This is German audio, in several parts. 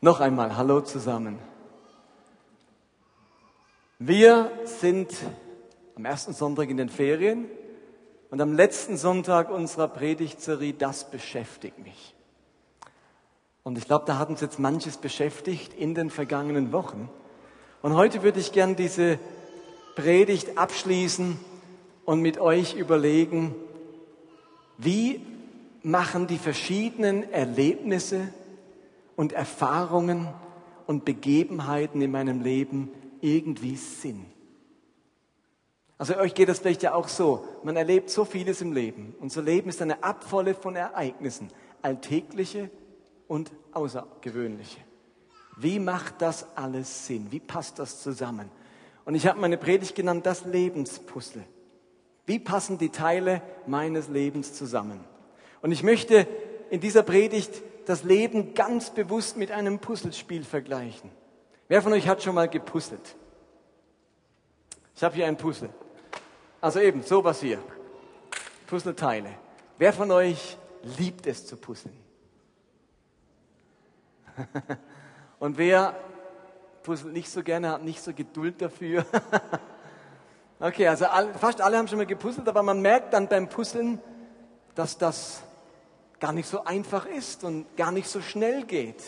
Noch einmal, hallo zusammen. Wir sind am ersten Sonntag in den Ferien und am letzten Sonntag unserer Predigtserie Das beschäftigt mich. Und ich glaube, da hat uns jetzt manches beschäftigt in den vergangenen Wochen. Und heute würde ich gern diese Predigt abschließen und mit euch überlegen, wie machen die verschiedenen Erlebnisse und Erfahrungen und Begebenheiten in meinem Leben irgendwie Sinn. Also euch geht das vielleicht ja auch so. Man erlebt so vieles im Leben. Unser Leben ist eine Abvolle von Ereignissen, alltägliche und außergewöhnliche. Wie macht das alles Sinn? Wie passt das zusammen? Und ich habe meine Predigt genannt, das Lebenspuzzle. Wie passen die Teile meines Lebens zusammen? Und ich möchte in dieser Predigt das Leben ganz bewusst mit einem Puzzlespiel vergleichen. Wer von euch hat schon mal gepuzzelt? Ich habe hier ein Puzzle. Also eben, sowas hier. Puzzleteile. Wer von euch liebt es zu puzzeln? Und wer puzzelt nicht so gerne, hat nicht so Geduld dafür? okay, also fast alle haben schon mal gepuzzelt, aber man merkt dann beim Puzzeln, dass das gar nicht so einfach ist und gar nicht so schnell geht.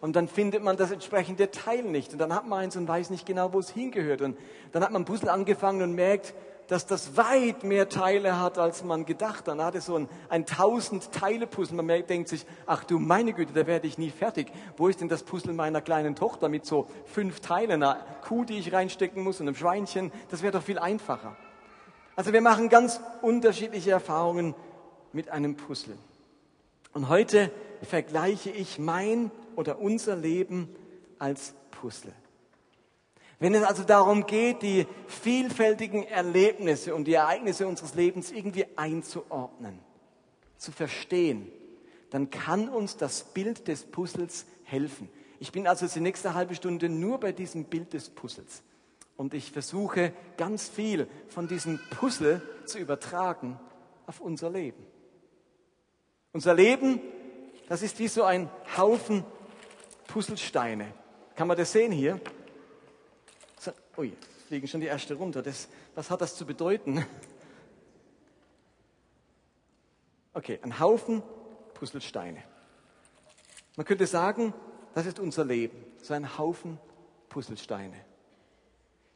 Und dann findet man das entsprechende Teil nicht. Und dann hat man eins und weiß nicht genau, wo es hingehört. Und dann hat man Puzzle angefangen und merkt, dass das weit mehr Teile hat, als man gedacht hat. Dann hat es so ein, ein tausend Teile Puzzle. Man denkt sich, ach du meine Güte, da werde ich nie fertig. Wo ist denn das Puzzle meiner kleinen Tochter mit so fünf Teilen? Einer Kuh, die ich reinstecken muss und einem Schweinchen. Das wäre doch viel einfacher. Also wir machen ganz unterschiedliche Erfahrungen mit einem Puzzle. Und heute vergleiche ich mein oder unser Leben als Puzzle. Wenn es also darum geht, die vielfältigen Erlebnisse und die Ereignisse unseres Lebens irgendwie einzuordnen, zu verstehen, dann kann uns das Bild des Puzzles helfen. Ich bin also die nächste halbe Stunde nur bei diesem Bild des Puzzles. Und ich versuche ganz viel von diesem Puzzle zu übertragen auf unser Leben. Unser Leben, das ist wie so ein Haufen Puzzlesteine. Kann man das sehen hier? So, ui, jetzt fliegen schon die erste runter. Das, was hat das zu bedeuten? Okay, ein Haufen Puzzlesteine. Man könnte sagen, das ist unser Leben, so ein Haufen Puzzlesteine.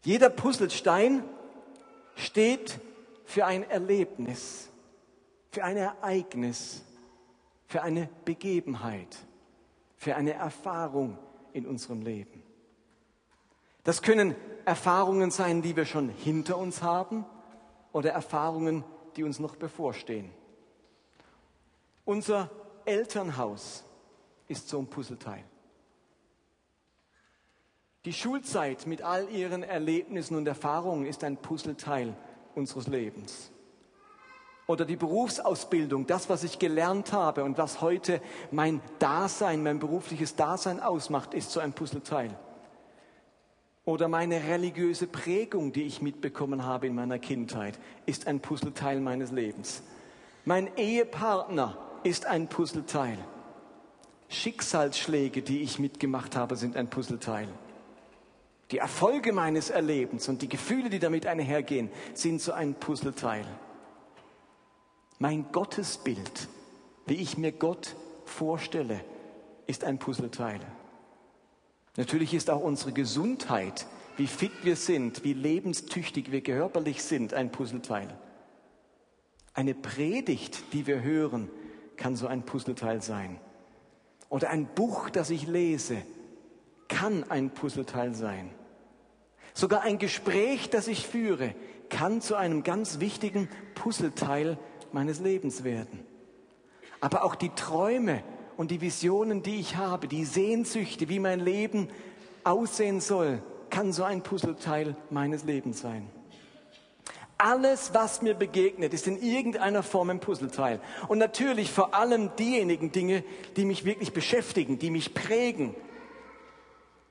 Jeder Puzzlestein steht für ein Erlebnis, für ein Ereignis, für eine Begebenheit, für eine Erfahrung in unserem Leben. Das können Erfahrungen sein, die wir schon hinter uns haben oder Erfahrungen, die uns noch bevorstehen. Unser Elternhaus ist so ein Puzzleteil. Die Schulzeit mit all ihren Erlebnissen und Erfahrungen ist ein Puzzleteil unseres Lebens oder die Berufsausbildung, das, was ich gelernt habe und was heute mein Dasein, mein berufliches Dasein ausmacht, ist so ein Puzzleteil. Oder meine religiöse Prägung, die ich mitbekommen habe in meiner Kindheit, ist ein Puzzleteil meines Lebens. Mein Ehepartner ist ein Puzzleteil. Schicksalsschläge, die ich mitgemacht habe, sind ein Puzzleteil. Die Erfolge meines Erlebens und die Gefühle, die damit einhergehen, sind so ein Puzzleteil. Mein Gottesbild, wie ich mir Gott vorstelle, ist ein Puzzleteil. Natürlich ist auch unsere Gesundheit, wie fit wir sind, wie lebenstüchtig wir körperlich sind, ein Puzzleteil. Eine Predigt, die wir hören, kann so ein Puzzleteil sein. Oder ein Buch, das ich lese, kann ein Puzzleteil sein. Sogar ein Gespräch, das ich führe, kann zu einem ganz wichtigen Puzzleteil meines Lebens werden. Aber auch die Träume und die Visionen, die ich habe, die Sehnsüchte, wie mein Leben aussehen soll, kann so ein Puzzleteil meines Lebens sein. Alles, was mir begegnet, ist in irgendeiner Form ein Puzzleteil. Und natürlich vor allem diejenigen Dinge, die mich wirklich beschäftigen, die mich prägen,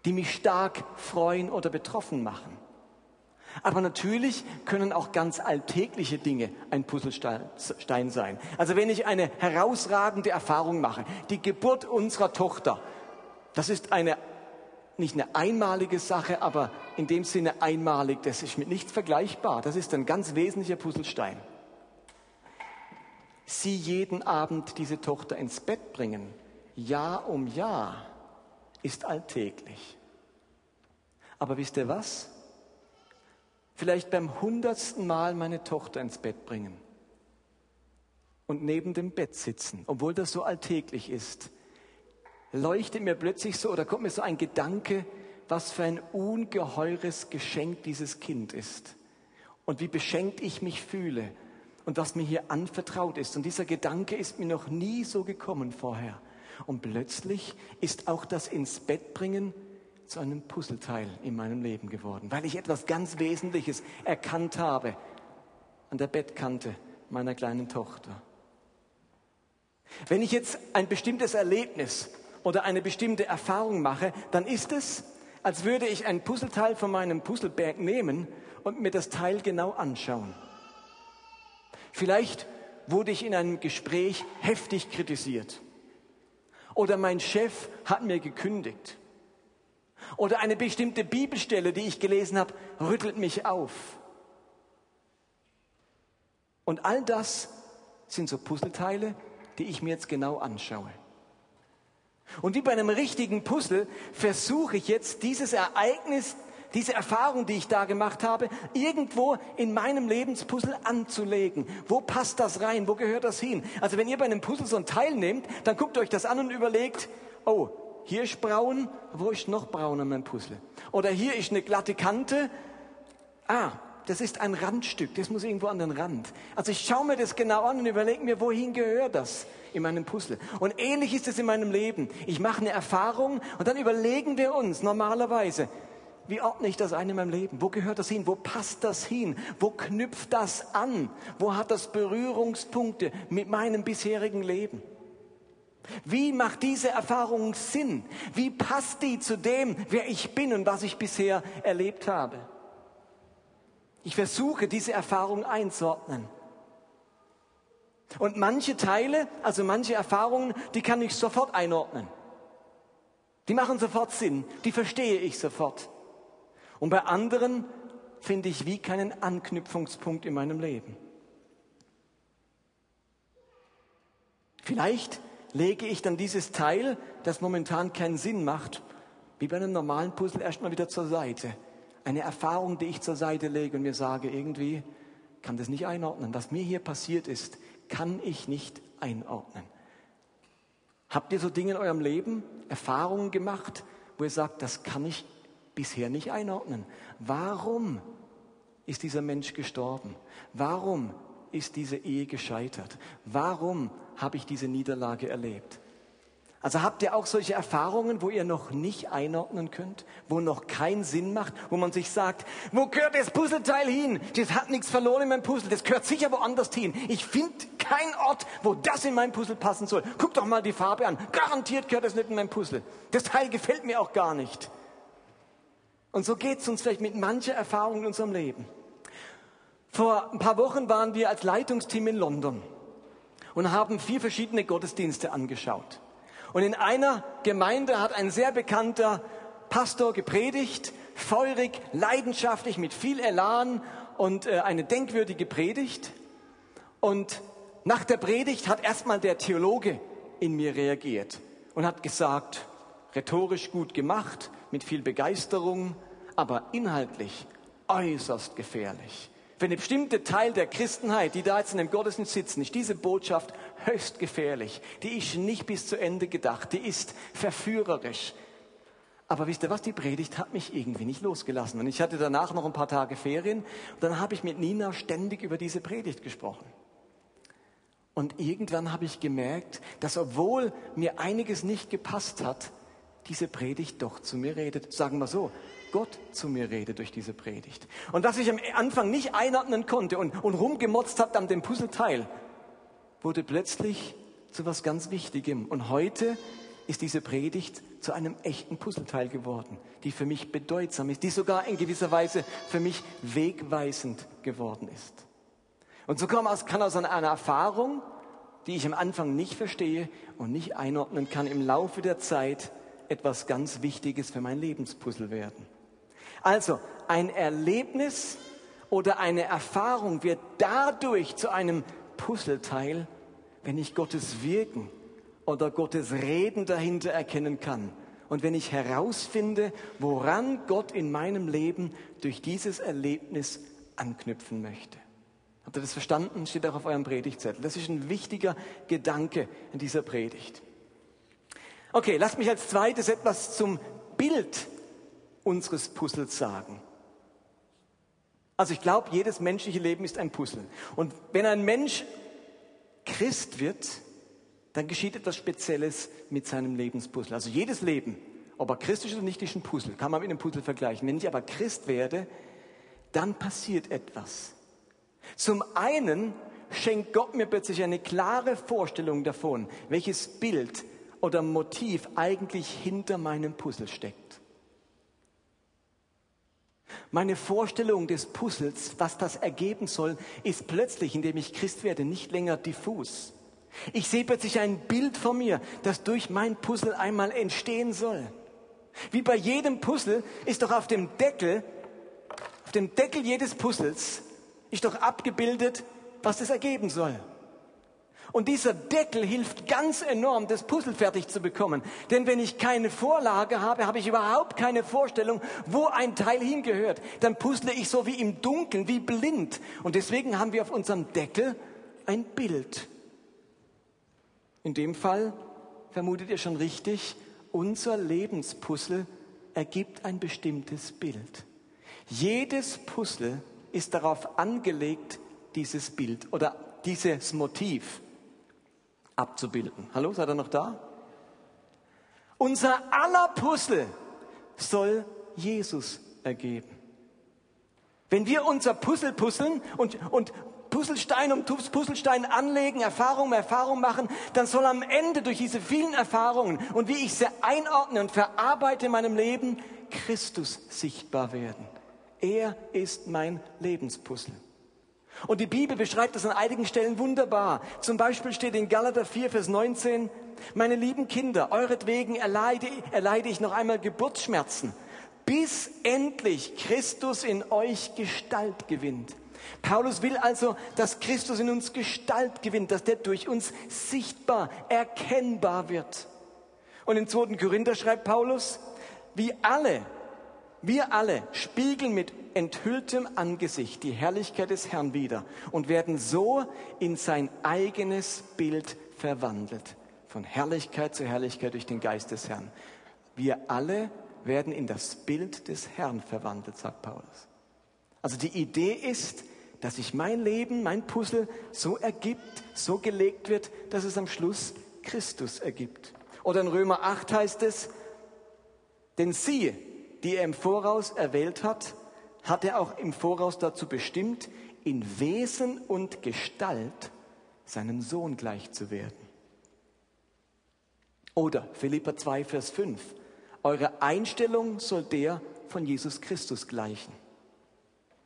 die mich stark freuen oder betroffen machen. Aber natürlich können auch ganz alltägliche Dinge ein Puzzlestein sein. Also wenn ich eine herausragende Erfahrung mache, die Geburt unserer Tochter, Das ist eine, nicht eine einmalige Sache, aber in dem Sinne einmalig. Das ist mit nichts vergleichbar. Das ist ein ganz wesentlicher Puzzlestein. Sie jeden Abend diese Tochter ins Bett bringen, Jahr um Jahr, ist alltäglich. Aber wisst ihr was? Vielleicht beim hundertsten Mal meine Tochter ins Bett bringen und neben dem Bett sitzen, obwohl das so alltäglich ist, leuchtet mir plötzlich so oder kommt mir so ein Gedanke, was für ein ungeheures Geschenk dieses Kind ist und wie beschenkt ich mich fühle und was mir hier anvertraut ist. Und dieser Gedanke ist mir noch nie so gekommen vorher. Und plötzlich ist auch das ins Bett bringen zu einem Puzzleteil in meinem Leben geworden, weil ich etwas ganz Wesentliches erkannt habe an der Bettkante meiner kleinen Tochter. Wenn ich jetzt ein bestimmtes Erlebnis oder eine bestimmte Erfahrung mache, dann ist es, als würde ich ein Puzzleteil von meinem Puzzleberg nehmen und mir das Teil genau anschauen. Vielleicht wurde ich in einem Gespräch heftig kritisiert. Oder mein Chef hat mir gekündigt. Oder eine bestimmte Bibelstelle, die ich gelesen habe, rüttelt mich auf. Und all das sind so Puzzleteile, die ich mir jetzt genau anschaue. Und wie bei einem richtigen Puzzle versuche ich jetzt dieses Ereignis, diese Erfahrung, die ich da gemacht habe, irgendwo in meinem Lebenspuzzle anzulegen. Wo passt das rein? Wo gehört das hin? Also wenn ihr bei einem Puzzle so ein Teil nehmt, dann guckt euch das an und überlegt, oh, hier ist braun, wo ist noch braun an meinem Puzzle? Oder hier ist eine glatte Kante. Ah, das ist ein Randstück, das muss irgendwo an den Rand. Also ich schaue mir das genau an und überlege mir, wohin gehört das in meinem Puzzle. Und ähnlich ist es in meinem Leben. Ich mache eine Erfahrung und dann überlegen wir uns normalerweise, wie ordne ich das ein in meinem Leben? Wo gehört das hin? Wo passt das hin? Wo knüpft das an? Wo hat das Berührungspunkte mit meinem bisherigen Leben? Wie macht diese Erfahrung Sinn? Wie passt die zu dem, wer ich bin und was ich bisher erlebt habe? Ich versuche, diese Erfahrung einzuordnen. Und manche Teile, also manche Erfahrungen, die kann ich sofort einordnen. Die machen sofort Sinn, die verstehe ich sofort. Und bei anderen finde ich wie keinen Anknüpfungspunkt in meinem Leben. Vielleicht lege ich dann dieses Teil, das momentan keinen Sinn macht, wie bei einem normalen Puzzle erstmal wieder zur Seite eine Erfahrung, die ich zur Seite lege und mir sage, irgendwie kann das nicht einordnen. Was mir hier passiert ist, kann ich nicht einordnen. Habt ihr so Dinge in eurem Leben, Erfahrungen gemacht, wo ihr sagt, das kann ich bisher nicht einordnen? Warum ist dieser Mensch gestorben? Warum ist diese Ehe gescheitert? Warum habe ich diese Niederlage erlebt? Also habt ihr auch solche Erfahrungen, wo ihr noch nicht einordnen könnt, wo noch keinen Sinn macht, wo man sich sagt, wo gehört das Puzzleteil hin? Das hat nichts verloren in meinem Puzzle, das gehört sicher woanders hin. Ich finde keinen Ort, wo das in mein Puzzle passen soll. Guck doch mal die Farbe an. Garantiert gehört das nicht in mein Puzzle. Das Teil gefällt mir auch gar nicht. Und so geht es uns vielleicht mit mancher Erfahrung in unserem Leben. Vor ein paar Wochen waren wir als Leitungsteam in London und haben vier verschiedene Gottesdienste angeschaut. Und in einer Gemeinde hat ein sehr bekannter Pastor gepredigt, feurig, leidenschaftlich, mit viel Elan und äh, eine denkwürdige Predigt. Und nach der Predigt hat erstmal der Theologe in mir reagiert und hat gesagt, rhetorisch gut gemacht, mit viel Begeisterung, aber inhaltlich äußerst gefährlich. Für eine bestimmte Teil der Christenheit, die da jetzt in dem Gottesdienst sitzen, ist diese Botschaft höchst gefährlich. Die ist nicht bis zu Ende gedacht. Die ist verführerisch. Aber wisst ihr was? Die Predigt hat mich irgendwie nicht losgelassen. Und ich hatte danach noch ein paar Tage Ferien. Und dann habe ich mit Nina ständig über diese Predigt gesprochen. Und irgendwann habe ich gemerkt, dass obwohl mir einiges nicht gepasst hat, diese Predigt doch zu mir redet. Sagen wir so, Gott zu mir redet durch diese Predigt. Und was ich am Anfang nicht einordnen konnte und, und rumgemotzt habe an dem Puzzleteil, wurde plötzlich zu was ganz Wichtigem. Und heute ist diese Predigt zu einem echten Puzzleteil geworden, die für mich bedeutsam ist, die sogar in gewisser Weise für mich wegweisend geworden ist. Und so kann aus, kann aus einer Erfahrung, die ich am Anfang nicht verstehe und nicht einordnen kann, im Laufe der Zeit etwas ganz Wichtiges für mein Lebenspuzzle werden. Also ein Erlebnis oder eine Erfahrung wird dadurch zu einem Puzzleteil, wenn ich Gottes Wirken oder Gottes Reden dahinter erkennen kann. Und wenn ich herausfinde, woran Gott in meinem Leben durch dieses Erlebnis anknüpfen möchte. Habt ihr das verstanden? Steht auch auf eurem Predigtzettel. Das ist ein wichtiger Gedanke in dieser Predigt. Okay, lasst mich als zweites etwas zum Bild unseres Puzzles sagen. Also ich glaube, jedes menschliche Leben ist ein Puzzle. Und wenn ein Mensch Christ wird, dann geschieht etwas Spezielles mit seinem Lebenspuzzle. Also jedes Leben, ob er Christ ist oder nicht, ist ein Puzzle. Kann man mit einem Puzzle vergleichen. Wenn ich aber Christ werde, dann passiert etwas. Zum einen schenkt Gott mir plötzlich eine klare Vorstellung davon, welches Bild oder Motiv eigentlich hinter meinem Puzzle steckt. Meine Vorstellung des Puzzles, was das ergeben soll, ist plötzlich, indem ich Christ werde, nicht länger diffus. Ich sehe plötzlich ein Bild vor mir, das durch mein Puzzle einmal entstehen soll. Wie bei jedem Puzzle ist doch auf dem Deckel, auf dem Deckel jedes Puzzles, ist doch abgebildet, was es ergeben soll. Und dieser Deckel hilft ganz enorm, das Puzzle fertig zu bekommen. Denn wenn ich keine Vorlage habe, habe ich überhaupt keine Vorstellung, wo ein Teil hingehört. Dann puzzle ich so wie im Dunkeln, wie blind. Und deswegen haben wir auf unserem Deckel ein Bild. In dem Fall vermutet ihr schon richtig, unser Lebenspuzzle ergibt ein bestimmtes Bild. Jedes Puzzle ist darauf angelegt, dieses Bild oder dieses Motiv abzubilden. Hallo, seid ihr noch da? Unser aller Puzzle soll Jesus ergeben. Wenn wir unser Puzzle puzzeln und, und Puzzlestein um Puzzlestein anlegen, Erfahrung um Erfahrung machen, dann soll am Ende durch diese vielen Erfahrungen und wie ich sie einordne und verarbeite in meinem Leben, Christus sichtbar werden. Er ist mein Lebenspuzzle. Und die Bibel beschreibt das an einigen Stellen wunderbar. Zum Beispiel steht in Galater 4, Vers 19, meine lieben Kinder, euretwegen erleide, erleide ich noch einmal Geburtsschmerzen, bis endlich Christus in euch Gestalt gewinnt. Paulus will also, dass Christus in uns Gestalt gewinnt, dass der durch uns sichtbar, erkennbar wird. Und im 2. Korinther schreibt Paulus, wie alle wir alle spiegeln mit enthülltem Angesicht die Herrlichkeit des Herrn wider und werden so in sein eigenes Bild verwandelt. Von Herrlichkeit zu Herrlichkeit durch den Geist des Herrn. Wir alle werden in das Bild des Herrn verwandelt, sagt Paulus. Also die Idee ist, dass sich mein Leben, mein Puzzle so ergibt, so gelegt wird, dass es am Schluss Christus ergibt. Oder in Römer 8 heißt es, denn siehe, die er im Voraus erwählt hat, hat er auch im Voraus dazu bestimmt, in Wesen und Gestalt seinem Sohn gleich zu werden. Oder Philippa 2, Vers 5. Eure Einstellung soll der von Jesus Christus gleichen.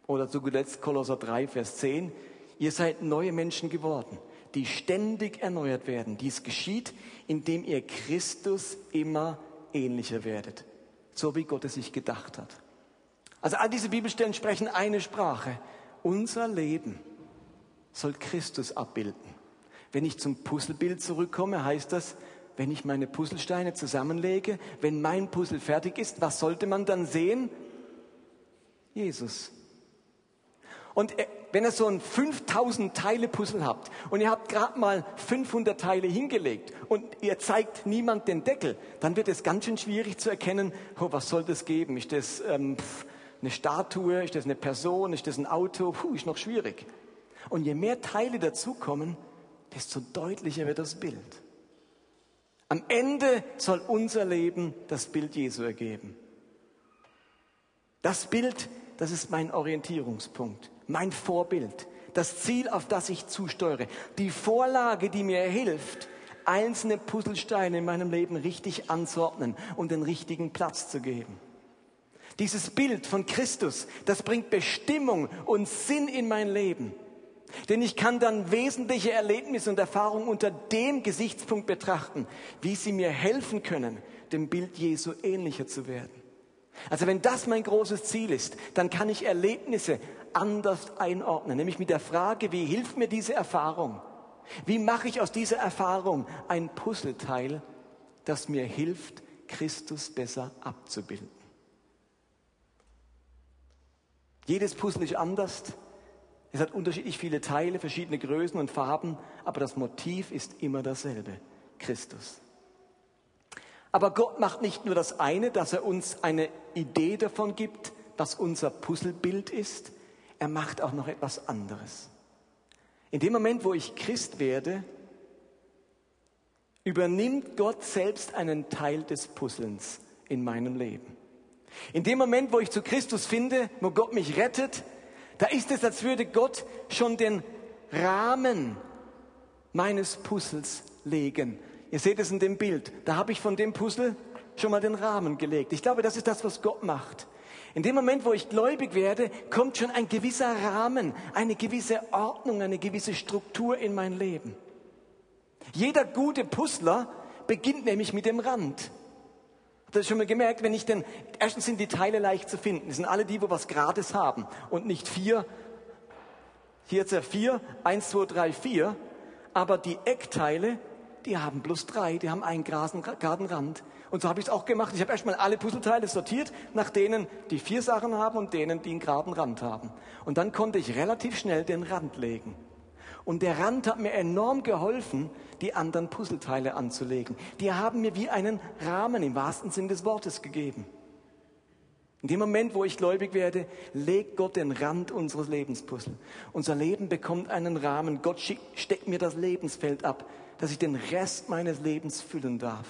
Oder zu zuletzt Kolosser 3, Vers 10. Ihr seid neue Menschen geworden, die ständig erneuert werden. Dies geschieht, indem ihr Christus immer ähnlicher werdet so wie Gott es sich gedacht hat. Also all diese Bibelstellen sprechen eine Sprache. Unser Leben soll Christus abbilden. Wenn ich zum Puzzlebild zurückkomme, heißt das, wenn ich meine Puzzlesteine zusammenlege, wenn mein Puzzle fertig ist, was sollte man dann sehen? Jesus. Und wenn ihr so ein 5000 Teile Puzzle habt und ihr habt gerade mal 500 Teile hingelegt und ihr zeigt niemand den Deckel, dann wird es ganz schön schwierig zu erkennen, oh, was soll das geben? Ist das ähm, eine Statue? Ist das eine Person? Ist das ein Auto? Puh, ist noch schwierig. Und je mehr Teile dazukommen, desto deutlicher wird das Bild. Am Ende soll unser Leben das Bild Jesu ergeben. Das Bild, das ist mein Orientierungspunkt mein Vorbild, das Ziel, auf das ich zusteuere, die Vorlage, die mir hilft, einzelne Puzzlesteine in meinem Leben richtig anzuordnen und den richtigen Platz zu geben. Dieses Bild von Christus, das bringt Bestimmung und Sinn in mein Leben. Denn ich kann dann wesentliche Erlebnisse und Erfahrungen unter dem Gesichtspunkt betrachten, wie sie mir helfen können, dem Bild Jesu ähnlicher zu werden. Also wenn das mein großes Ziel ist, dann kann ich Erlebnisse anders einordnen, nämlich mit der Frage, wie hilft mir diese Erfahrung? Wie mache ich aus dieser Erfahrung ein Puzzleteil, das mir hilft, Christus besser abzubilden? Jedes Puzzle ist anders. Es hat unterschiedlich viele Teile, verschiedene Größen und Farben, aber das Motiv ist immer dasselbe, Christus. Aber Gott macht nicht nur das eine, dass er uns eine Idee davon gibt, was unser Puzzlebild ist, er macht auch noch etwas anderes. In dem Moment, wo ich Christ werde, übernimmt Gott selbst einen Teil des Puzzlens in meinem Leben. In dem Moment, wo ich zu Christus finde, wo Gott mich rettet, da ist es, als würde Gott schon den Rahmen meines Puzzles legen. Ihr seht es in dem Bild. Da habe ich von dem Puzzle schon mal den Rahmen gelegt. Ich glaube, das ist das, was Gott macht. In dem Moment, wo ich gläubig werde, kommt schon ein gewisser Rahmen, eine gewisse Ordnung, eine gewisse Struktur in mein Leben. Jeder gute Puzzler beginnt nämlich mit dem Rand. Habt ihr das schon mal gemerkt? Wenn ich denn, erstens sind die Teile leicht zu finden. Die sind alle die, wo was Grades haben und nicht vier. Hier ist ja vier, eins, zwei, drei, vier. Aber die Eckteile, die haben plus drei, die haben einen geraden Rand. Und so habe ich es auch gemacht. Ich habe erstmal alle Puzzleteile sortiert, nach denen die vier Sachen haben und denen, die einen geraden Rand haben. Und dann konnte ich relativ schnell den Rand legen. Und der Rand hat mir enorm geholfen, die anderen Puzzleteile anzulegen. Die haben mir wie einen Rahmen im wahrsten Sinn des Wortes gegeben. In dem Moment, wo ich gläubig werde, legt Gott den Rand unseres Lebenspuzzle. Unser Leben bekommt einen Rahmen. Gott steckt mir das Lebensfeld ab, dass ich den Rest meines Lebens füllen darf.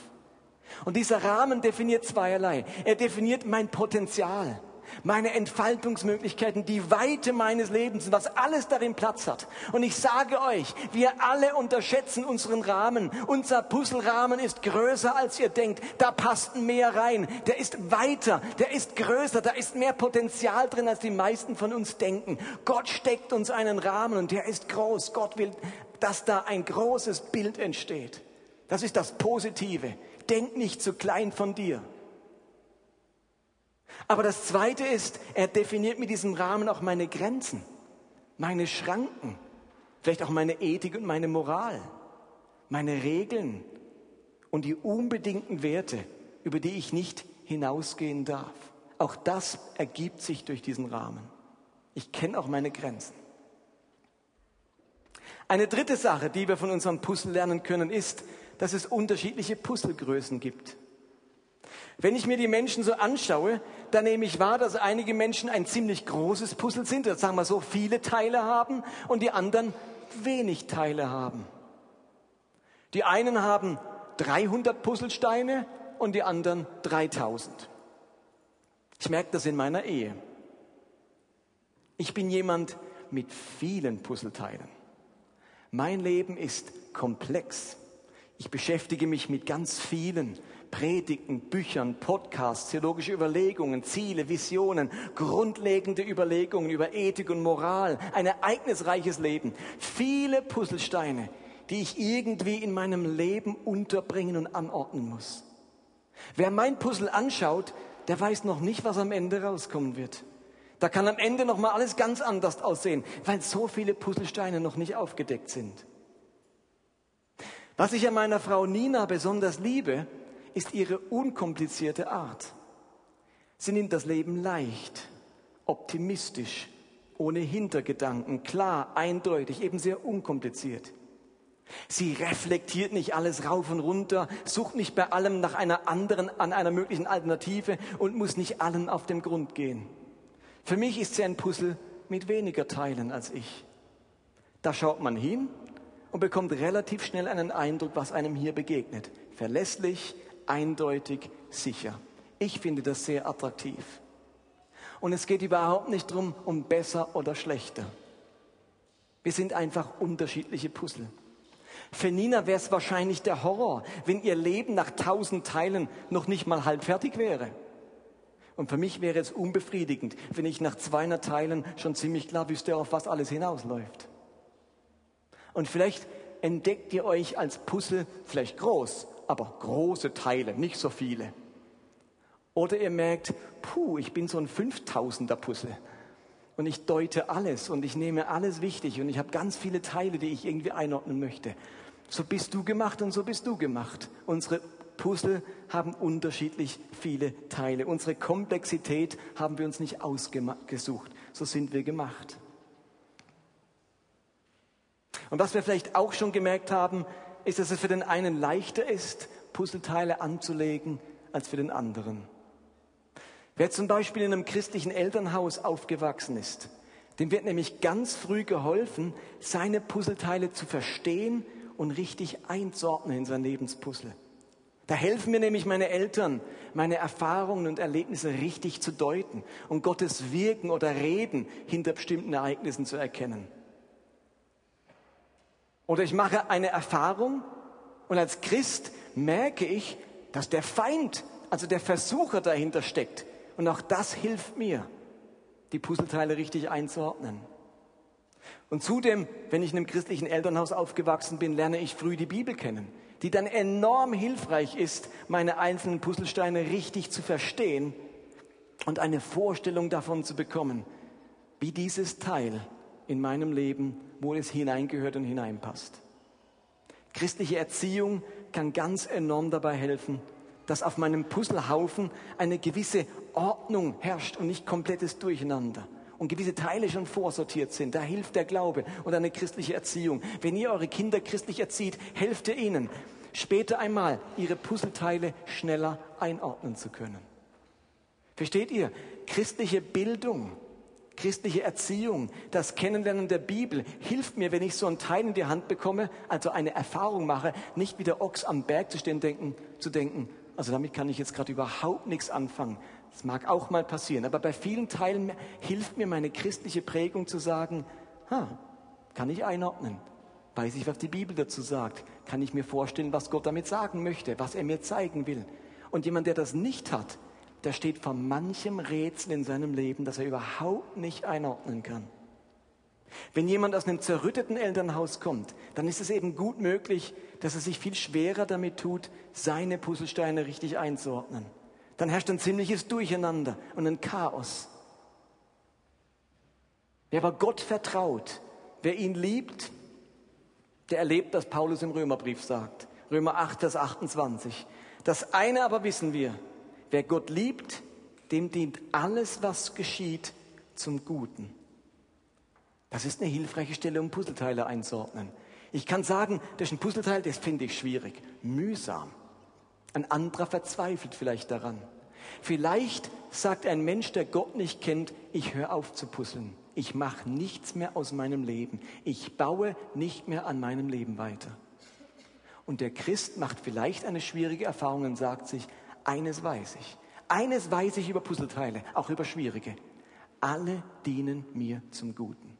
Und dieser Rahmen definiert zweierlei. Er definiert mein Potenzial, meine Entfaltungsmöglichkeiten, die Weite meines Lebens, was alles darin Platz hat. Und ich sage euch, wir alle unterschätzen unseren Rahmen. Unser Puzzlerahmen ist größer, als ihr denkt. Da passt mehr rein. Der ist weiter, der ist größer, da ist mehr Potenzial drin, als die meisten von uns denken. Gott steckt uns einen Rahmen und der ist groß. Gott will, dass da ein großes Bild entsteht. Das ist das Positive denk nicht zu klein von dir. Aber das Zweite ist, er definiert mit diesem Rahmen auch meine Grenzen, meine Schranken, vielleicht auch meine Ethik und meine Moral, meine Regeln und die unbedingten Werte, über die ich nicht hinausgehen darf. Auch das ergibt sich durch diesen Rahmen. Ich kenne auch meine Grenzen. Eine dritte Sache, die wir von unserem Puzzle lernen können, ist, dass es unterschiedliche Puzzlegrößen gibt. Wenn ich mir die Menschen so anschaue, dann nehme ich wahr, dass einige Menschen ein ziemlich großes Puzzle sind, das sagen wir so, viele Teile haben und die anderen wenig Teile haben. Die einen haben 300 Puzzlesteine und die anderen 3000. Ich merke das in meiner Ehe. Ich bin jemand mit vielen Puzzleteilen. Mein Leben ist komplex. Ich beschäftige mich mit ganz vielen Predigten, Büchern, Podcasts, theologische Überlegungen, Ziele, Visionen, grundlegende Überlegungen über Ethik und Moral, ein ereignisreiches Leben. Viele Puzzlesteine, die ich irgendwie in meinem Leben unterbringen und anordnen muss. Wer mein Puzzle anschaut, der weiß noch nicht, was am Ende rauskommen wird. Da kann am Ende noch mal alles ganz anders aussehen, weil so viele Puzzlesteine noch nicht aufgedeckt sind. Was ich an meiner Frau Nina besonders liebe, ist ihre unkomplizierte Art. Sie nimmt das Leben leicht, optimistisch, ohne Hintergedanken, klar, eindeutig, eben sehr unkompliziert. Sie reflektiert nicht alles rauf und runter, sucht nicht bei allem nach einer anderen, an einer möglichen Alternative und muss nicht allen auf den Grund gehen. Für mich ist sie ein Puzzle mit weniger Teilen als ich. Da schaut man hin und bekommt relativ schnell einen Eindruck, was einem hier begegnet. Verlässlich, eindeutig, sicher. Ich finde das sehr attraktiv. Und es geht überhaupt nicht darum, um besser oder schlechter. Wir sind einfach unterschiedliche Puzzle. Für Nina wäre es wahrscheinlich der Horror, wenn ihr Leben nach tausend Teilen noch nicht mal halb fertig wäre. Und für mich wäre es unbefriedigend, wenn ich nach 200 Teilen schon ziemlich klar wüsste, auf was alles hinausläuft. Und vielleicht entdeckt ihr euch als Puzzle vielleicht groß, aber große Teile, nicht so viele. Oder ihr merkt, puh, ich bin so ein 5000er Puzzle und ich deute alles und ich nehme alles wichtig und ich habe ganz viele Teile, die ich irgendwie einordnen möchte. So bist du gemacht und so bist du gemacht. Unsere Puzzle haben unterschiedlich viele Teile. Unsere Komplexität haben wir uns nicht ausgesucht. So sind wir gemacht. Und was wir vielleicht auch schon gemerkt haben, ist, dass es für den einen leichter ist, Puzzleteile anzulegen, als für den anderen. Wer zum Beispiel in einem christlichen Elternhaus aufgewachsen ist, dem wird nämlich ganz früh geholfen, seine Puzzleteile zu verstehen und richtig einzuordnen in sein Lebenspuzzle. Da helfen mir nämlich meine Eltern, meine Erfahrungen und Erlebnisse richtig zu deuten und Gottes Wirken oder Reden hinter bestimmten Ereignissen zu erkennen. Oder ich mache eine Erfahrung und als Christ merke ich, dass der Feind, also der Versucher dahinter steckt. Und auch das hilft mir, die Puzzleteile richtig einzuordnen. Und zudem, wenn ich in einem christlichen Elternhaus aufgewachsen bin, lerne ich früh die Bibel kennen die dann enorm hilfreich ist, meine einzelnen Puzzlesteine richtig zu verstehen und eine Vorstellung davon zu bekommen, wie dieses Teil in meinem Leben, wo es hineingehört und hineinpasst. Christliche Erziehung kann ganz enorm dabei helfen, dass auf meinem Puzzlehaufen eine gewisse Ordnung herrscht und nicht komplettes Durcheinander und gewisse Teile schon vorsortiert sind. Da hilft der Glaube und eine christliche Erziehung. Wenn ihr eure Kinder christlich erzieht, helft ihr ihnen, später einmal ihre Puzzleteile schneller einordnen zu können. Versteht ihr? Christliche Bildung, christliche Erziehung, das Kennenlernen der Bibel hilft mir, wenn ich so ein Teil in die Hand bekomme, also eine Erfahrung mache, nicht wie der Ochs am Berg zu stehen, denken, zu denken, also damit kann ich jetzt gerade überhaupt nichts anfangen. Das mag auch mal passieren, aber bei vielen Teilen hilft mir meine christliche Prägung zu sagen, ha, kann ich einordnen. Weiß ich, was die Bibel dazu sagt? Kann ich mir vorstellen, was Gott damit sagen möchte, was er mir zeigen will? Und jemand, der das nicht hat, der steht vor manchem Rätsel in seinem Leben, das er überhaupt nicht einordnen kann. Wenn jemand aus einem zerrütteten Elternhaus kommt, dann ist es eben gut möglich, dass er sich viel schwerer damit tut, seine Puzzlesteine richtig einzuordnen dann herrscht ein ziemliches Durcheinander und ein Chaos. Wer aber Gott vertraut, wer ihn liebt, der erlebt, was Paulus im Römerbrief sagt. Römer 8, Vers 28. Das eine aber wissen wir, wer Gott liebt, dem dient alles, was geschieht, zum Guten. Das ist eine hilfreiche Stelle, um Puzzleteile einzuordnen. Ich kann sagen, das ist ein Puzzleteil, das finde ich schwierig, mühsam. Ein anderer verzweifelt vielleicht daran. Vielleicht sagt ein Mensch, der Gott nicht kennt, ich höre auf zu puzzeln. Ich mache nichts mehr aus meinem Leben. Ich baue nicht mehr an meinem Leben weiter. Und der Christ macht vielleicht eine schwierige Erfahrung und sagt sich, eines weiß ich. Eines weiß ich über Puzzleteile, auch über schwierige. Alle dienen mir zum Guten.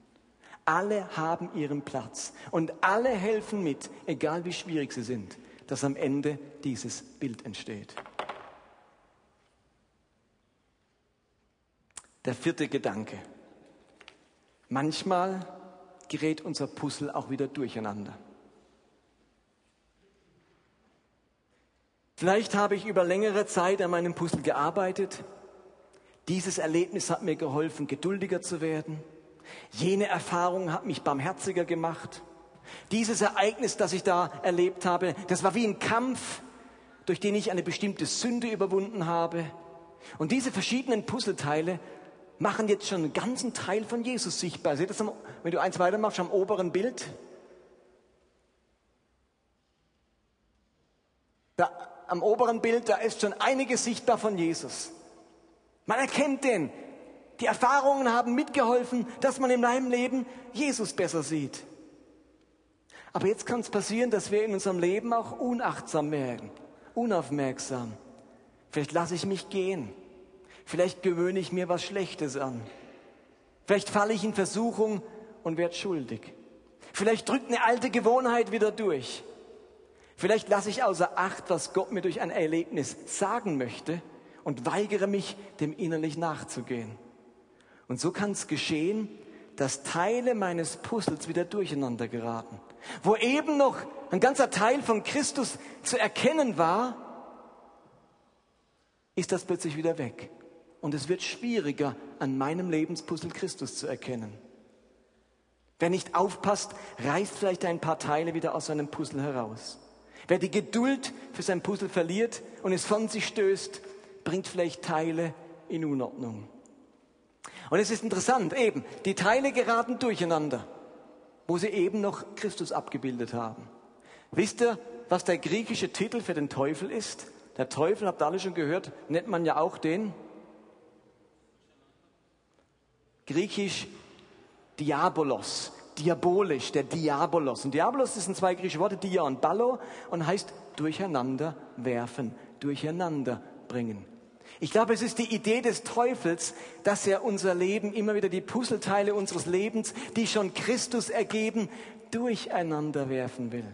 Alle haben ihren Platz und alle helfen mit, egal wie schwierig sie sind dass am Ende dieses Bild entsteht. Der vierte Gedanke. Manchmal gerät unser Puzzle auch wieder durcheinander. Vielleicht habe ich über längere Zeit an meinem Puzzle gearbeitet. Dieses Erlebnis hat mir geholfen, geduldiger zu werden. Jene Erfahrung hat mich barmherziger gemacht. Dieses Ereignis, das ich da erlebt habe, das war wie ein Kampf, durch den ich eine bestimmte Sünde überwunden habe. Und diese verschiedenen Puzzleteile machen jetzt schon einen ganzen Teil von Jesus sichtbar. Seht das, wenn du eins weitermachst, am oberen Bild? Da, am oberen Bild, da ist schon einiges sichtbar von Jesus. Man erkennt den. Die Erfahrungen haben mitgeholfen, dass man in meinem Leben Jesus besser sieht. Aber jetzt kann es passieren, dass wir in unserem Leben auch unachtsam werden, unaufmerksam. Vielleicht lasse ich mich gehen. Vielleicht gewöhne ich mir was Schlechtes an. Vielleicht falle ich in Versuchung und werde schuldig. Vielleicht drückt eine alte Gewohnheit wieder durch. Vielleicht lasse ich außer Acht, was Gott mir durch ein Erlebnis sagen möchte und weigere mich, dem innerlich nachzugehen. Und so kann es geschehen, dass Teile meines Puzzles wieder durcheinander geraten. Wo eben noch ein ganzer Teil von Christus zu erkennen war, ist das plötzlich wieder weg. Und es wird schwieriger, an meinem Lebenspuzzle Christus zu erkennen. Wer nicht aufpasst, reißt vielleicht ein paar Teile wieder aus seinem Puzzle heraus. Wer die Geduld für sein Puzzle verliert und es von sich stößt, bringt vielleicht Teile in Unordnung. Und es ist interessant, eben, die Teile geraten durcheinander, wo sie eben noch Christus abgebildet haben. Wisst ihr, was der griechische Titel für den Teufel ist? Der Teufel, habt ihr alle schon gehört, nennt man ja auch den griechisch Diabolos, diabolisch, der Diabolos. Und Diabolos ist ein zwei griechische Worte, Dia und Ballo, und heißt durcheinander werfen, durcheinander bringen. Ich glaube, es ist die Idee des Teufels, dass er unser Leben, immer wieder die Puzzleteile unseres Lebens, die schon Christus ergeben, durcheinander werfen will.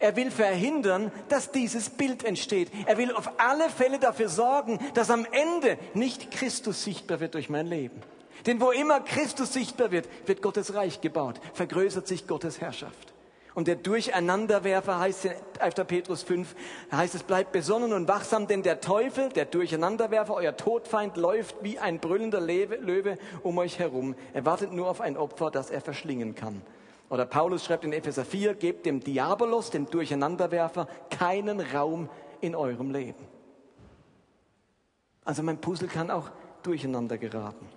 Er will verhindern, dass dieses Bild entsteht. Er will auf alle Fälle dafür sorgen, dass am Ende nicht Christus sichtbar wird durch mein Leben. Denn wo immer Christus sichtbar wird, wird Gottes Reich gebaut, vergrößert sich Gottes Herrschaft. Und der Durcheinanderwerfer heißt in 1. Petrus 5, heißt es, bleibt besonnen und wachsam, denn der Teufel, der Durcheinanderwerfer, euer Todfeind, läuft wie ein brüllender Löwe um euch herum. Er wartet nur auf ein Opfer, das er verschlingen kann. Oder Paulus schreibt in Epheser 4, gebt dem Diabolos, dem Durcheinanderwerfer, keinen Raum in eurem Leben. Also mein Puzzle kann auch durcheinander geraten.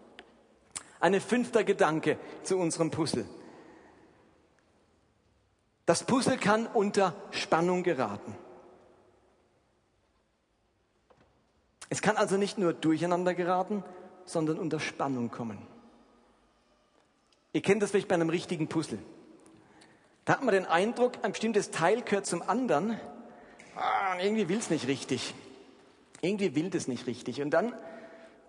Ein fünfter Gedanke zu unserem Puzzle. Das Puzzle kann unter Spannung geraten. Es kann also nicht nur durcheinander geraten, sondern unter Spannung kommen. Ihr kennt das vielleicht bei einem richtigen Puzzle. Da hat man den Eindruck, ein bestimmtes Teil gehört zum anderen. Ah, irgendwie will es nicht richtig. Irgendwie will das nicht richtig. Und dann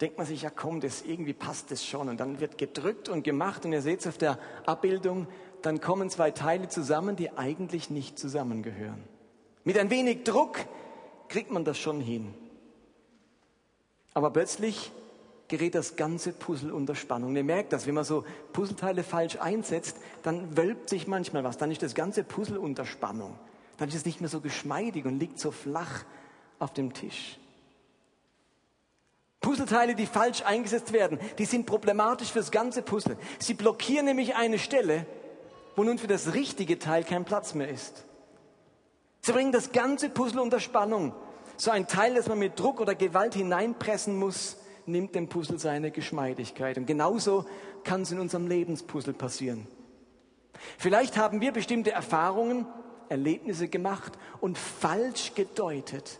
denkt man sich, ja komm, das irgendwie passt das schon. Und dann wird gedrückt und gemacht. Und ihr seht es auf der Abbildung, dann kommen zwei Teile zusammen, die eigentlich nicht zusammengehören. Mit ein wenig Druck kriegt man das schon hin. Aber plötzlich gerät das ganze Puzzle unter Spannung. Ihr merkt das, wenn man so Puzzleteile falsch einsetzt, dann wölbt sich manchmal was. Dann ist das ganze Puzzle unter Spannung. Dann ist es nicht mehr so geschmeidig und liegt so flach auf dem Tisch. Puzzleteile, die falsch eingesetzt werden, die sind problematisch für das ganze Puzzle. Sie blockieren nämlich eine Stelle, wo nun für das richtige Teil kein Platz mehr ist. Sie bringen das ganze Puzzle unter Spannung. So ein Teil, das man mit Druck oder Gewalt hineinpressen muss, nimmt dem Puzzle seine Geschmeidigkeit. Und genauso kann es in unserem Lebenspuzzle passieren. Vielleicht haben wir bestimmte Erfahrungen, Erlebnisse gemacht und falsch gedeutet.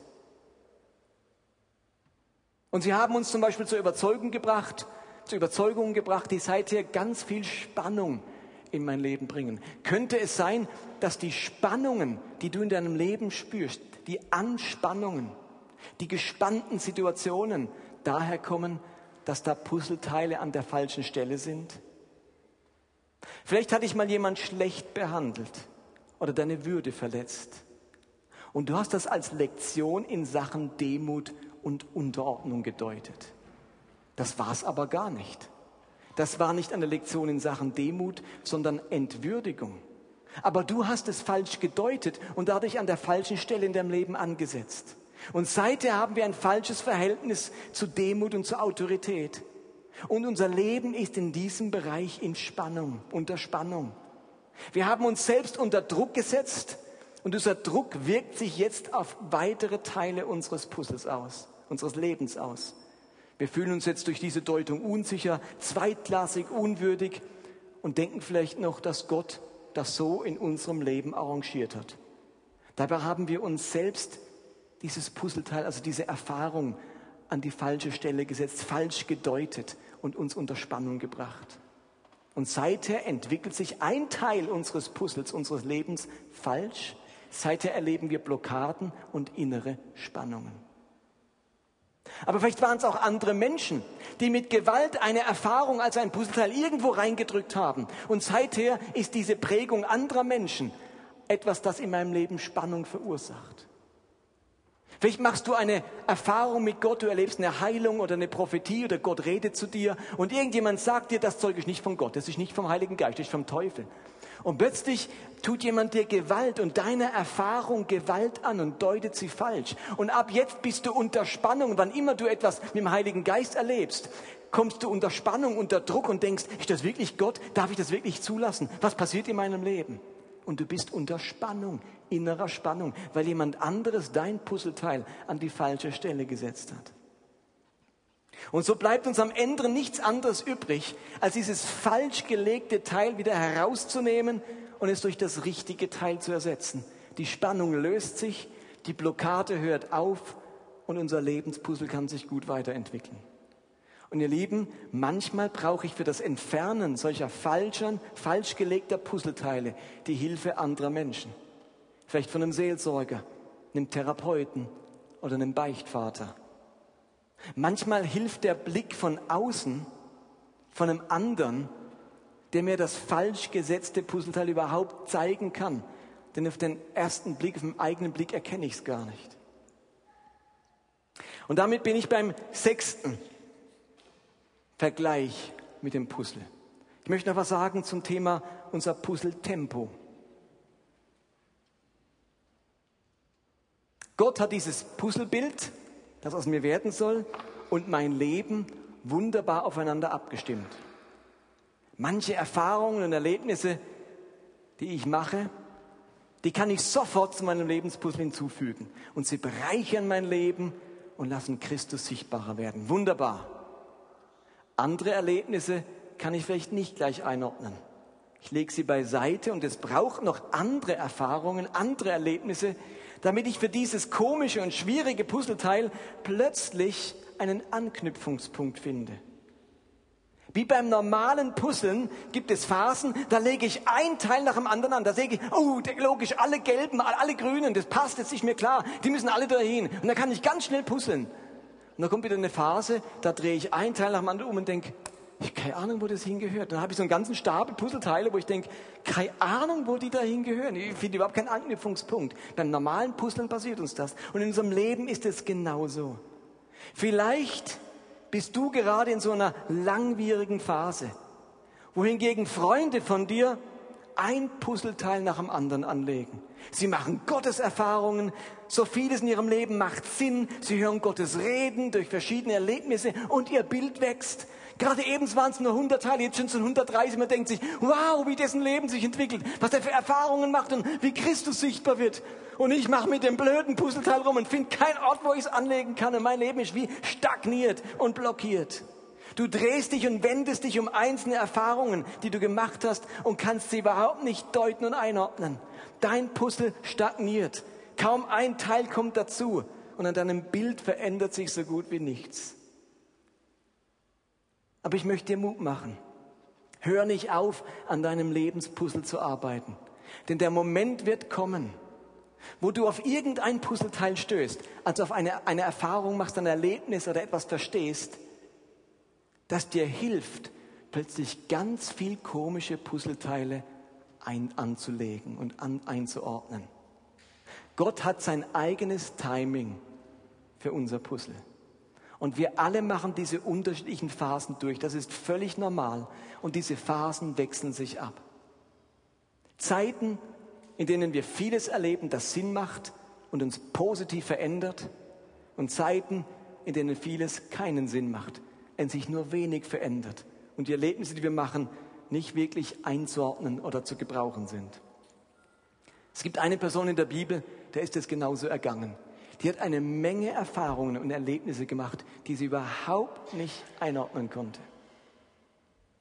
Und sie haben uns zum Beispiel zur Überzeugung gebracht, zur Überzeugung gebracht, die seither ganz viel Spannung in mein Leben bringen. Könnte es sein, dass die Spannungen, die du in deinem Leben spürst, die Anspannungen, die gespannten Situationen daher kommen, dass da Puzzleteile an der falschen Stelle sind? Vielleicht hat dich mal jemand schlecht behandelt oder deine Würde verletzt. Und du hast das als Lektion in Sachen Demut und Unterordnung gedeutet. Das war es aber gar nicht. Das war nicht eine Lektion in Sachen Demut, sondern Entwürdigung. Aber du hast es falsch gedeutet und dadurch an der falschen Stelle in deinem Leben angesetzt. Und seither haben wir ein falsches Verhältnis zu Demut und zur Autorität. Und unser Leben ist in diesem Bereich in Spannung, unter Spannung. Wir haben uns selbst unter Druck gesetzt und dieser Druck wirkt sich jetzt auf weitere Teile unseres Puzzles aus unseres Lebens aus. Wir fühlen uns jetzt durch diese Deutung unsicher, zweitklassig, unwürdig und denken vielleicht noch, dass Gott das so in unserem Leben arrangiert hat. Dabei haben wir uns selbst dieses Puzzleteil, also diese Erfahrung an die falsche Stelle gesetzt, falsch gedeutet und uns unter Spannung gebracht. Und seither entwickelt sich ein Teil unseres Puzzles, unseres Lebens falsch. Seither erleben wir Blockaden und innere Spannungen. Aber vielleicht waren es auch andere Menschen, die mit Gewalt eine Erfahrung als ein Puzzleteil irgendwo reingedrückt haben. Und seither ist diese Prägung anderer Menschen etwas, das in meinem Leben Spannung verursacht. Vielleicht machst du eine Erfahrung mit Gott, du erlebst eine Heilung oder eine Prophetie oder Gott redet zu dir und irgendjemand sagt dir, das Zeug ist nicht von Gott, das ist nicht vom Heiligen Geist, das ist vom Teufel. Und plötzlich tut jemand dir Gewalt und deine Erfahrung Gewalt an und deutet sie falsch. Und ab jetzt bist du unter Spannung. Wann immer du etwas mit dem Heiligen Geist erlebst, kommst du unter Spannung, unter Druck und denkst, ist das wirklich Gott? Darf ich das wirklich zulassen? Was passiert in meinem Leben? Und du bist unter Spannung, innerer Spannung, weil jemand anderes dein Puzzleteil an die falsche Stelle gesetzt hat. Und so bleibt uns am Ende nichts anderes übrig, als dieses falsch gelegte Teil wieder herauszunehmen und es durch das richtige Teil zu ersetzen. Die Spannung löst sich, die Blockade hört auf und unser Lebenspuzzle kann sich gut weiterentwickeln. Und ihr Lieben, manchmal brauche ich für das Entfernen solcher falschen, falsch gelegter Puzzleteile die Hilfe anderer Menschen. Vielleicht von einem Seelsorger, einem Therapeuten oder einem Beichtvater. Manchmal hilft der Blick von außen, von einem anderen, der mir das falsch gesetzte Puzzleteil überhaupt zeigen kann. Denn auf den ersten Blick, auf den eigenen Blick erkenne ich es gar nicht. Und damit bin ich beim sechsten Vergleich mit dem Puzzle. Ich möchte noch was sagen zum Thema unser Puzzle-Tempo. Gott hat dieses Puzzlebild das aus mir werden soll und mein Leben wunderbar aufeinander abgestimmt. Manche Erfahrungen und Erlebnisse, die ich mache, die kann ich sofort zu meinem Lebenspuzzle hinzufügen. Und sie bereichern mein Leben und lassen Christus sichtbarer werden. Wunderbar. Andere Erlebnisse kann ich vielleicht nicht gleich einordnen. Ich lege sie beiseite und es braucht noch andere Erfahrungen, andere Erlebnisse, damit ich für dieses komische und schwierige Puzzleteil plötzlich einen Anknüpfungspunkt finde. Wie beim normalen Puzzeln gibt es Phasen, da lege ich ein Teil nach dem anderen an. Da sage ich, oh, logisch, alle gelben, alle grünen, das passt jetzt nicht mehr klar. Die müssen alle dahin. Und dann kann ich ganz schnell puzzeln. Und dann kommt wieder eine Phase, da drehe ich ein Teil nach dem anderen um und denke, ich habe keine Ahnung, wo das hingehört. Dann habe ich so einen ganzen Stapel Puzzleteile, wo ich denke, keine Ahnung, wo die da hingehören. Ich finde überhaupt keinen Anknüpfungspunkt. Beim normalen Puzzeln passiert uns das. Und in unserem Leben ist es genauso. Vielleicht bist du gerade in so einer langwierigen Phase, wohingegen Freunde von dir ein Puzzleteil nach dem anderen anlegen. Sie machen Gottes Erfahrungen, so vieles in ihrem Leben macht Sinn, sie hören Gottes Reden durch verschiedene Erlebnisse und ihr Bild wächst. Gerade eben waren es nur 100 Teile, jetzt sind es 130. Man denkt sich, wow, wie dessen Leben sich entwickelt, was er für Erfahrungen macht und wie Christus sichtbar wird. Und ich mache mit dem blöden Puzzleteil rum und finde keinen Ort, wo ich es anlegen kann. Und mein Leben ist wie stagniert und blockiert. Du drehst dich und wendest dich um einzelne Erfahrungen, die du gemacht hast und kannst sie überhaupt nicht deuten und einordnen. Dein Puzzle stagniert. Kaum ein Teil kommt dazu und an deinem Bild verändert sich so gut wie nichts. Aber ich möchte dir Mut machen. Hör nicht auf, an deinem Lebenspuzzle zu arbeiten. Denn der Moment wird kommen, wo du auf irgendein Puzzleteil stößt, also auf eine, eine Erfahrung machst, ein Erlebnis oder etwas verstehst, das dir hilft, plötzlich ganz viel komische Puzzleteile ein, anzulegen und an, einzuordnen. Gott hat sein eigenes Timing für unser Puzzle. Und wir alle machen diese unterschiedlichen Phasen durch. Das ist völlig normal. Und diese Phasen wechseln sich ab. Zeiten, in denen wir vieles erleben, das Sinn macht und uns positiv verändert. Und Zeiten, in denen vieles keinen Sinn macht und sich nur wenig verändert. Und die Erlebnisse, die wir machen, nicht wirklich einzuordnen oder zu gebrauchen sind. Es gibt eine Person in der Bibel, der ist es genauso ergangen. Die hat eine Menge Erfahrungen und Erlebnisse gemacht, die sie überhaupt nicht einordnen konnte.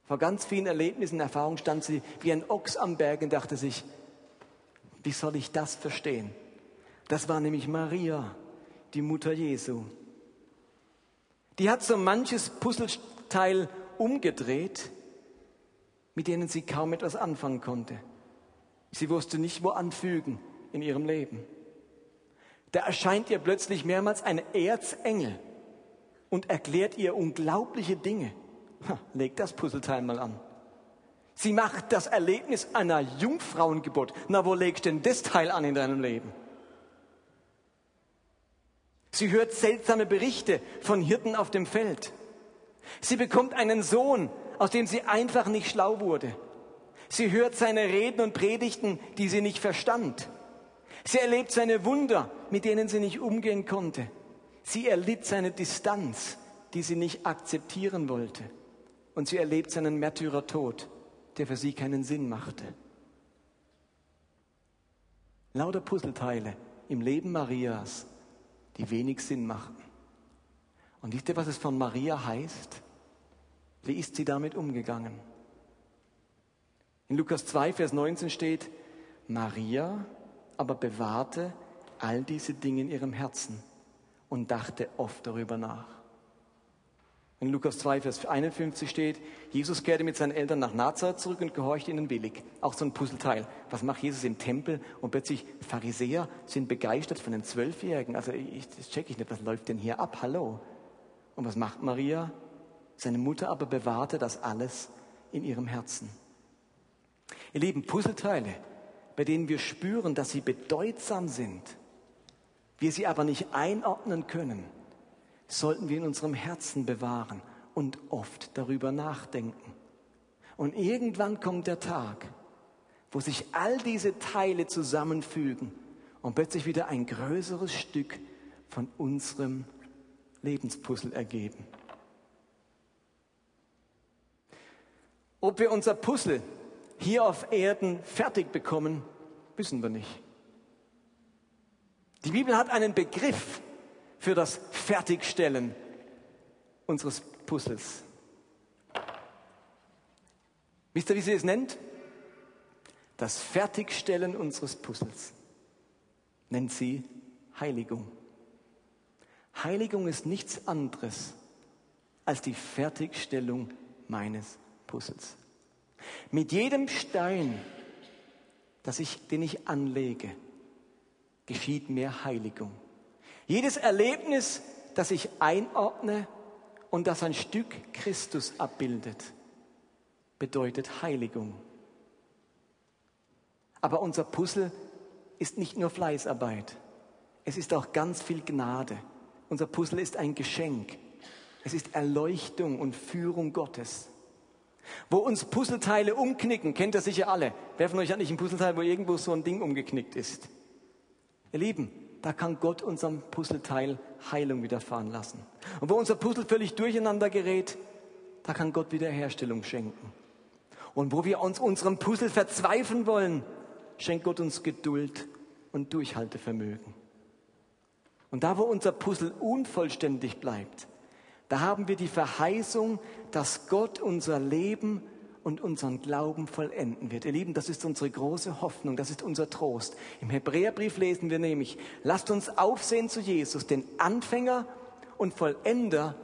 Vor ganz vielen Erlebnissen und Erfahrungen stand sie wie ein Ochs am Berg und dachte sich, wie soll ich das verstehen? Das war nämlich Maria, die Mutter Jesu. Die hat so manches Puzzleteil umgedreht, mit denen sie kaum etwas anfangen konnte. Sie wusste nicht, wo anfügen in ihrem Leben. Da erscheint ihr plötzlich mehrmals ein Erzengel und erklärt ihr unglaubliche Dinge. Ha, leg das Puzzleteil mal an. Sie macht das Erlebnis einer Jungfrauengeburt. Na, wo legst denn das Teil an in deinem Leben? Sie hört seltsame Berichte von Hirten auf dem Feld. Sie bekommt einen Sohn, aus dem sie einfach nicht schlau wurde. Sie hört seine Reden und Predigten, die sie nicht verstand. Sie erlebt seine Wunder, mit denen sie nicht umgehen konnte. Sie erlitt seine Distanz, die sie nicht akzeptieren wollte. Und sie erlebt seinen Märtyrertod, der für sie keinen Sinn machte. Lauter Puzzleteile im Leben Marias, die wenig Sinn machen. Und wisst ihr, was es von Maria heißt? Wie ist sie damit umgegangen? In Lukas 2, Vers 19 steht, Maria aber bewahrte all diese Dinge in ihrem Herzen und dachte oft darüber nach. In Lukas 2, Vers 51 steht, Jesus kehrte mit seinen Eltern nach Nazareth zurück und gehorchte ihnen willig. Auch so ein Puzzleteil. Was macht Jesus im Tempel? Und plötzlich Pharisäer sind begeistert von den Zwölfjährigen. Also ich, das check ich nicht, was läuft denn hier ab? Hallo. Und was macht Maria? Seine Mutter aber bewahrte das alles in ihrem Herzen. Ihr Lieben, Puzzleteile, bei denen wir spüren, dass sie bedeutsam sind, wir sie aber nicht einordnen können, sollten wir in unserem Herzen bewahren und oft darüber nachdenken. Und irgendwann kommt der Tag, wo sich all diese Teile zusammenfügen und plötzlich wieder ein größeres Stück von unserem Lebenspuzzle ergeben. Ob wir unser Puzzle hier auf Erden fertig bekommen, wissen wir nicht. Die Bibel hat einen Begriff für das Fertigstellen unseres Puzzles. Wisst ihr, wie sie es nennt? Das Fertigstellen unseres Puzzles nennt sie Heiligung. Heiligung ist nichts anderes als die Fertigstellung meines Puzzles. Mit jedem Stein, das ich, den ich anlege, geschieht mehr Heiligung. Jedes Erlebnis, das ich einordne und das ein Stück Christus abbildet, bedeutet Heiligung. Aber unser Puzzle ist nicht nur Fleißarbeit. Es ist auch ganz viel Gnade. Unser Puzzle ist ein Geschenk. Es ist Erleuchtung und Führung Gottes. Wo uns Puzzleteile umknicken, kennt ihr sicher alle. Wer von euch hat nicht ein Puzzleteil, wo irgendwo so ein Ding umgeknickt ist? Ihr Lieben, da kann Gott unserem Puzzleteil Heilung widerfahren lassen. Und wo unser Puzzle völlig durcheinander gerät, da kann Gott Wiederherstellung schenken. Und wo wir uns unserem Puzzle verzweifeln wollen, schenkt Gott uns Geduld und Durchhaltevermögen. Und da, wo unser Puzzle unvollständig bleibt, da haben wir die Verheißung, dass Gott unser Leben und unseren Glauben vollenden wird. Ihr Lieben, das ist unsere große Hoffnung, das ist unser Trost. Im Hebräerbrief lesen wir nämlich, lasst uns aufsehen zu Jesus, den Anfänger und Vollender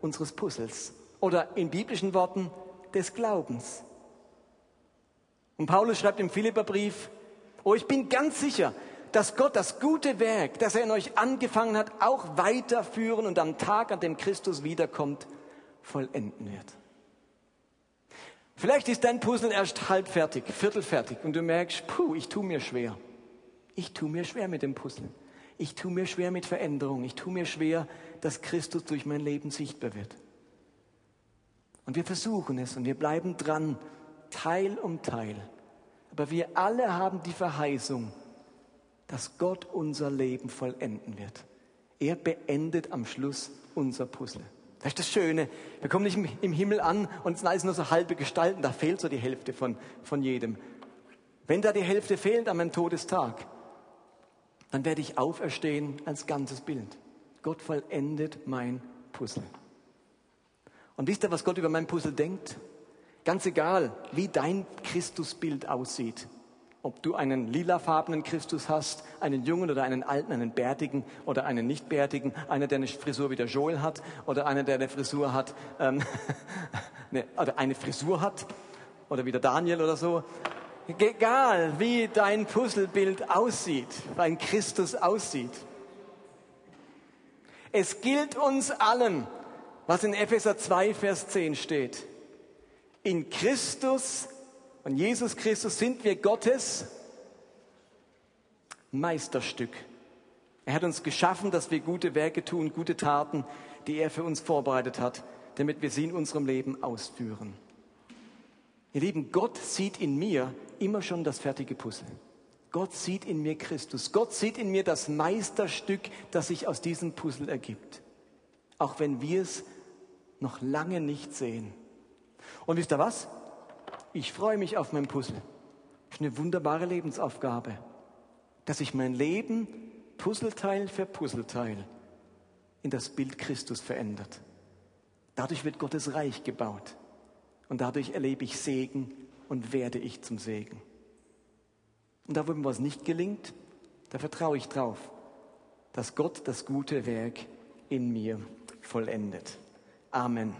unseres Puzzles. Oder in biblischen Worten des Glaubens. Und Paulus schreibt im Philipperbrief, oh, ich bin ganz sicher, dass Gott das gute Werk, das er in euch angefangen hat, auch weiterführen und am Tag, an dem Christus wiederkommt, vollenden wird. Vielleicht ist dein Puzzle erst halb fertig, viertelfertig und du merkst, puh, ich tue mir schwer. Ich tue mir schwer mit dem Puzzle. Ich tue mir schwer mit Veränderung. Ich tue mir schwer, dass Christus durch mein Leben sichtbar wird. Und wir versuchen es und wir bleiben dran, Teil um Teil. Aber wir alle haben die Verheißung, dass Gott unser Leben vollenden wird. Er beendet am Schluss unser Puzzle. Das ist das Schöne. Wir kommen nicht im Himmel an und es sind alles nur so halbe Gestalten. Da fehlt so die Hälfte von, von jedem. Wenn da die Hälfte fehlt an meinem Todestag, dann werde ich auferstehen als ganzes Bild. Gott vollendet mein Puzzle. Und wisst ihr, was Gott über mein Puzzle denkt? Ganz egal, wie dein Christusbild aussieht. Ob du einen lilafarbenen Christus hast, einen jungen oder einen alten, einen bärtigen oder einen nicht bärtigen, einer, der eine Frisur wie der Joel hat oder einer, der eine Frisur hat, ähm, ne, oder eine Frisur hat oder wie der Daniel oder so. Egal, wie dein Puzzlebild aussieht, wie ein Christus aussieht. Es gilt uns allen, was in Epheser 2, Vers 10 steht. In Christus und Jesus Christus sind wir Gottes Meisterstück. Er hat uns geschaffen, dass wir gute Werke tun, gute Taten, die er für uns vorbereitet hat, damit wir sie in unserem Leben ausführen. Ihr Lieben, Gott sieht in mir immer schon das fertige Puzzle. Gott sieht in mir Christus. Gott sieht in mir das Meisterstück, das sich aus diesem Puzzle ergibt. Auch wenn wir es noch lange nicht sehen. Und wisst ihr was? Ich freue mich auf mein Puzzle. Das ist eine wunderbare Lebensaufgabe, dass ich mein Leben Puzzleteil für Puzzleteil in das Bild Christus verändert. Dadurch wird Gottes Reich gebaut und dadurch erlebe ich Segen und werde ich zum Segen. Und da, wo mir was nicht gelingt, da vertraue ich drauf, dass Gott das gute Werk in mir vollendet. Amen.